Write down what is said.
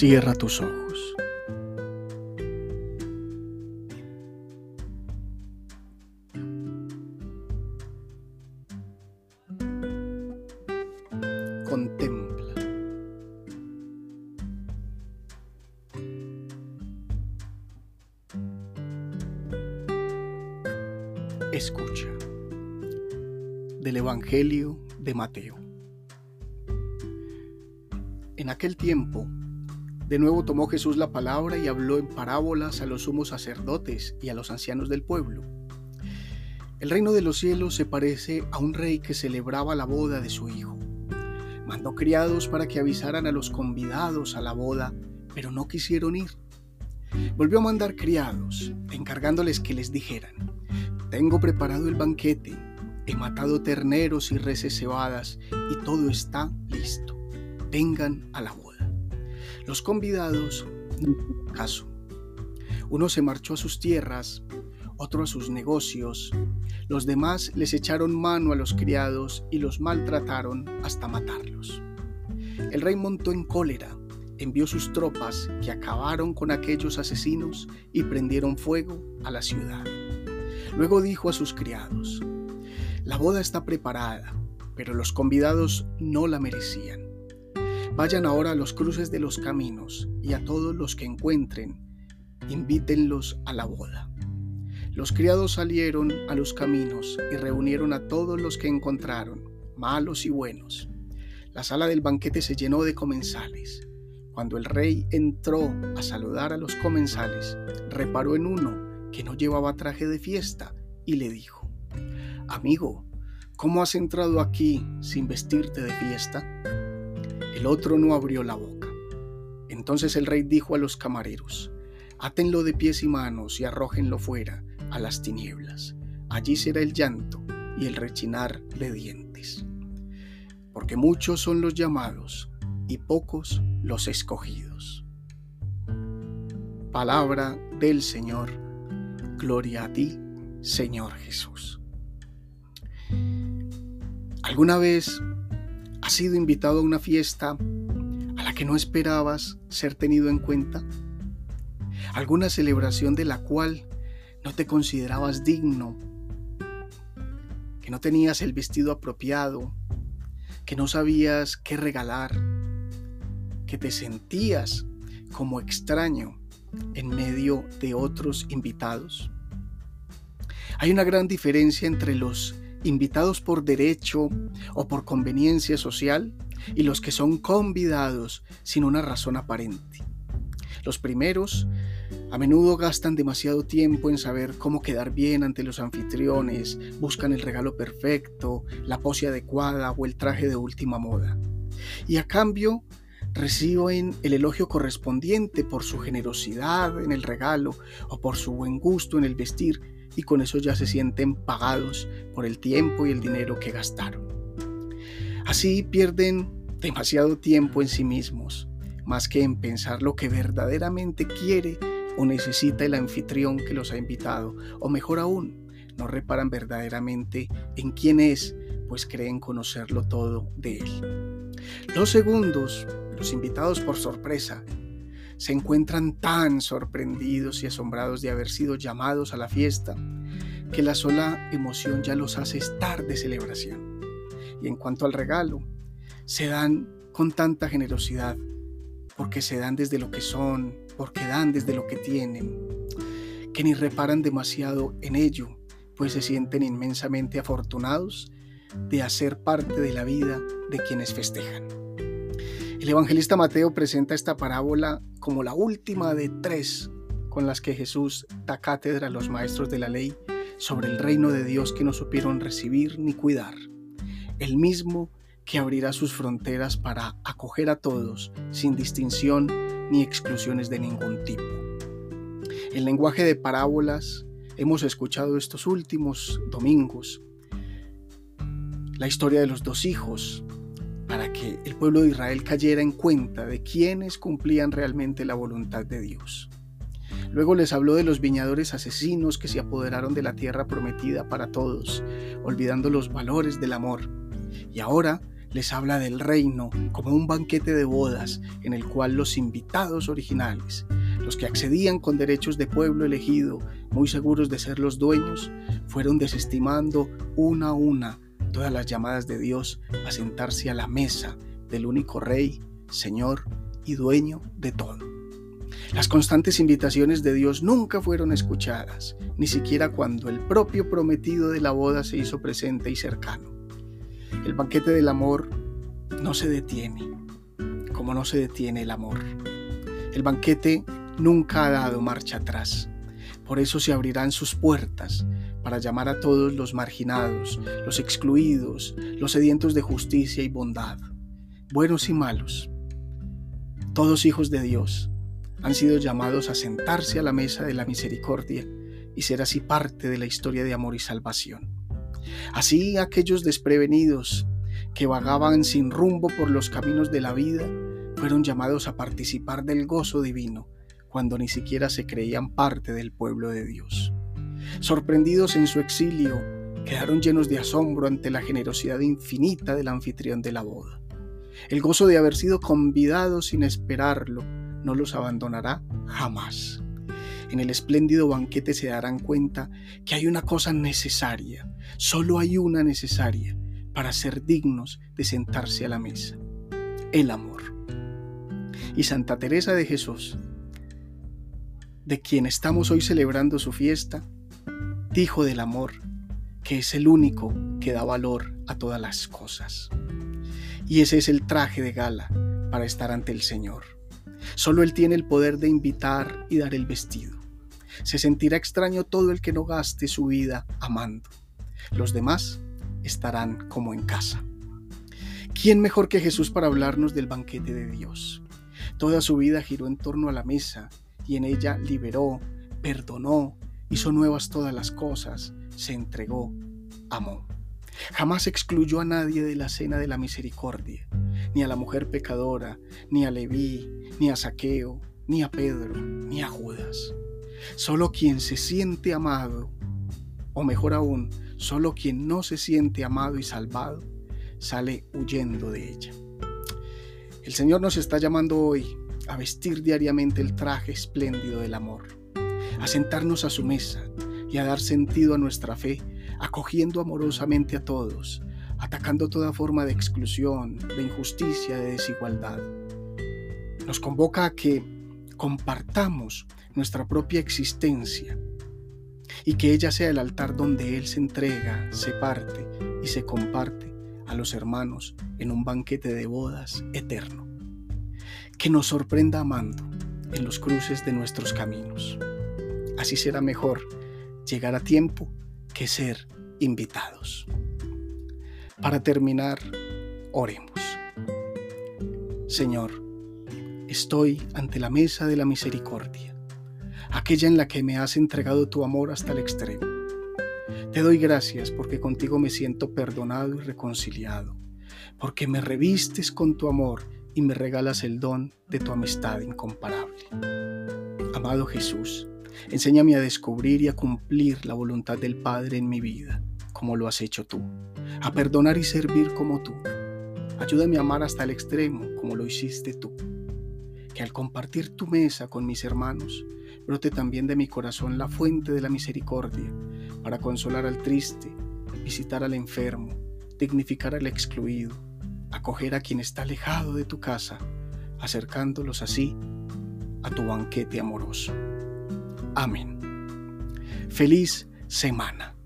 Cierra tus ojos. Contempla. Escucha. Del Evangelio de Mateo. En aquel tiempo, de nuevo tomó Jesús la palabra y habló en parábolas a los sumos sacerdotes y a los ancianos del pueblo. El reino de los cielos se parece a un rey que celebraba la boda de su hijo. Mandó criados para que avisaran a los convidados a la boda, pero no quisieron ir. Volvió a mandar criados, encargándoles que les dijeran, Tengo preparado el banquete, he matado terneros y reses cebadas, y todo está listo. Vengan a la boda. Los convidados no caso. Uno se marchó a sus tierras, otro a sus negocios. Los demás les echaron mano a los criados y los maltrataron hasta matarlos. El rey montó en cólera, envió sus tropas que acabaron con aquellos asesinos y prendieron fuego a la ciudad. Luego dijo a sus criados, la boda está preparada, pero los convidados no la merecían. Vayan ahora a los cruces de los caminos y a todos los que encuentren, invítenlos a la boda. Los criados salieron a los caminos y reunieron a todos los que encontraron, malos y buenos. La sala del banquete se llenó de comensales. Cuando el rey entró a saludar a los comensales, reparó en uno que no llevaba traje de fiesta y le dijo, Amigo, ¿cómo has entrado aquí sin vestirte de fiesta? El otro no abrió la boca. Entonces el rey dijo a los camareros, Átenlo de pies y manos y arrójenlo fuera, a las tinieblas. Allí será el llanto y el rechinar de dientes. Porque muchos son los llamados y pocos los escogidos. Palabra del Señor. Gloria a ti, Señor Jesús. ¿Alguna vez ¿Has sido invitado a una fiesta a la que no esperabas ser tenido en cuenta? ¿Alguna celebración de la cual no te considerabas digno? ¿Que no tenías el vestido apropiado? ¿Que no sabías qué regalar? ¿Que te sentías como extraño en medio de otros invitados? Hay una gran diferencia entre los invitados por derecho o por conveniencia social y los que son convidados sin una razón aparente. Los primeros a menudo gastan demasiado tiempo en saber cómo quedar bien ante los anfitriones, buscan el regalo perfecto, la pose adecuada o el traje de última moda. Y a cambio reciben el elogio correspondiente por su generosidad en el regalo o por su buen gusto en el vestir y con eso ya se sienten pagados por el tiempo y el dinero que gastaron. Así pierden demasiado tiempo en sí mismos, más que en pensar lo que verdaderamente quiere o necesita el anfitrión que los ha invitado, o mejor aún, no reparan verdaderamente en quién es, pues creen conocerlo todo de él. Los segundos, los invitados por sorpresa, se encuentran tan sorprendidos y asombrados de haber sido llamados a la fiesta que la sola emoción ya los hace estar de celebración. Y en cuanto al regalo, se dan con tanta generosidad, porque se dan desde lo que son, porque dan desde lo que tienen, que ni reparan demasiado en ello, pues se sienten inmensamente afortunados de hacer parte de la vida de quienes festejan. El evangelista Mateo presenta esta parábola como la última de tres con las que Jesús da cátedra a los maestros de la ley sobre el reino de Dios que no supieron recibir ni cuidar. El mismo que abrirá sus fronteras para acoger a todos sin distinción ni exclusiones de ningún tipo. En lenguaje de parábolas hemos escuchado estos últimos domingos la historia de los dos hijos que el pueblo de Israel cayera en cuenta de quienes cumplían realmente la voluntad de Dios. Luego les habló de los viñadores asesinos que se apoderaron de la tierra prometida para todos, olvidando los valores del amor. Y ahora les habla del reino como un banquete de bodas en el cual los invitados originales, los que accedían con derechos de pueblo elegido, muy seguros de ser los dueños, fueron desestimando una a una todas las llamadas de Dios a sentarse a la mesa del único Rey, Señor y dueño de todo. Las constantes invitaciones de Dios nunca fueron escuchadas, ni siquiera cuando el propio prometido de la boda se hizo presente y cercano. El banquete del amor no se detiene, como no se detiene el amor. El banquete nunca ha dado marcha atrás. Por eso se abrirán sus puertas para llamar a todos los marginados, los excluidos, los sedientos de justicia y bondad, buenos y malos, todos hijos de Dios, han sido llamados a sentarse a la mesa de la misericordia y ser así parte de la historia de amor y salvación. Así aquellos desprevenidos que vagaban sin rumbo por los caminos de la vida fueron llamados a participar del gozo divino cuando ni siquiera se creían parte del pueblo de Dios. Sorprendidos en su exilio, quedaron llenos de asombro ante la generosidad infinita del anfitrión de la boda. El gozo de haber sido convidados sin esperarlo no los abandonará jamás. En el espléndido banquete se darán cuenta que hay una cosa necesaria, solo hay una necesaria para ser dignos de sentarse a la mesa, el amor. Y Santa Teresa de Jesús, de quien estamos hoy celebrando su fiesta, dijo del amor que es el único que da valor a todas las cosas. Y ese es el traje de gala para estar ante el Señor. Solo Él tiene el poder de invitar y dar el vestido. Se sentirá extraño todo el que no gaste su vida amando. Los demás estarán como en casa. ¿Quién mejor que Jesús para hablarnos del banquete de Dios? Toda su vida giró en torno a la mesa y en ella liberó, perdonó, hizo nuevas todas las cosas, se entregó, amó. Jamás excluyó a nadie de la cena de la misericordia, ni a la mujer pecadora, ni a Leví, ni a Saqueo, ni a Pedro, ni a Judas. Solo quien se siente amado, o mejor aún, solo quien no se siente amado y salvado, sale huyendo de ella. El Señor nos está llamando hoy a vestir diariamente el traje espléndido del amor, a sentarnos a su mesa y a dar sentido a nuestra fe, acogiendo amorosamente a todos, atacando toda forma de exclusión, de injusticia, de desigualdad. Nos convoca a que compartamos nuestra propia existencia y que ella sea el altar donde Él se entrega, se parte y se comparte a los hermanos en un banquete de bodas eterno. Que nos sorprenda amando en los cruces de nuestros caminos. Así será mejor llegar a tiempo que ser invitados. Para terminar, oremos. Señor, estoy ante la mesa de la misericordia, aquella en la que me has entregado tu amor hasta el extremo. Te doy gracias porque contigo me siento perdonado y reconciliado, porque me revistes con tu amor y me regalas el don de tu amistad incomparable. Amado Jesús, enséñame a descubrir y a cumplir la voluntad del Padre en mi vida, como lo has hecho tú a perdonar y servir como tú. Ayúdame a amar hasta el extremo como lo hiciste tú. Que al compartir tu mesa con mis hermanos, brote también de mi corazón la fuente de la misericordia para consolar al triste, visitar al enfermo, dignificar al excluido, acoger a quien está alejado de tu casa, acercándolos así a tu banquete amoroso. Amén. Feliz semana.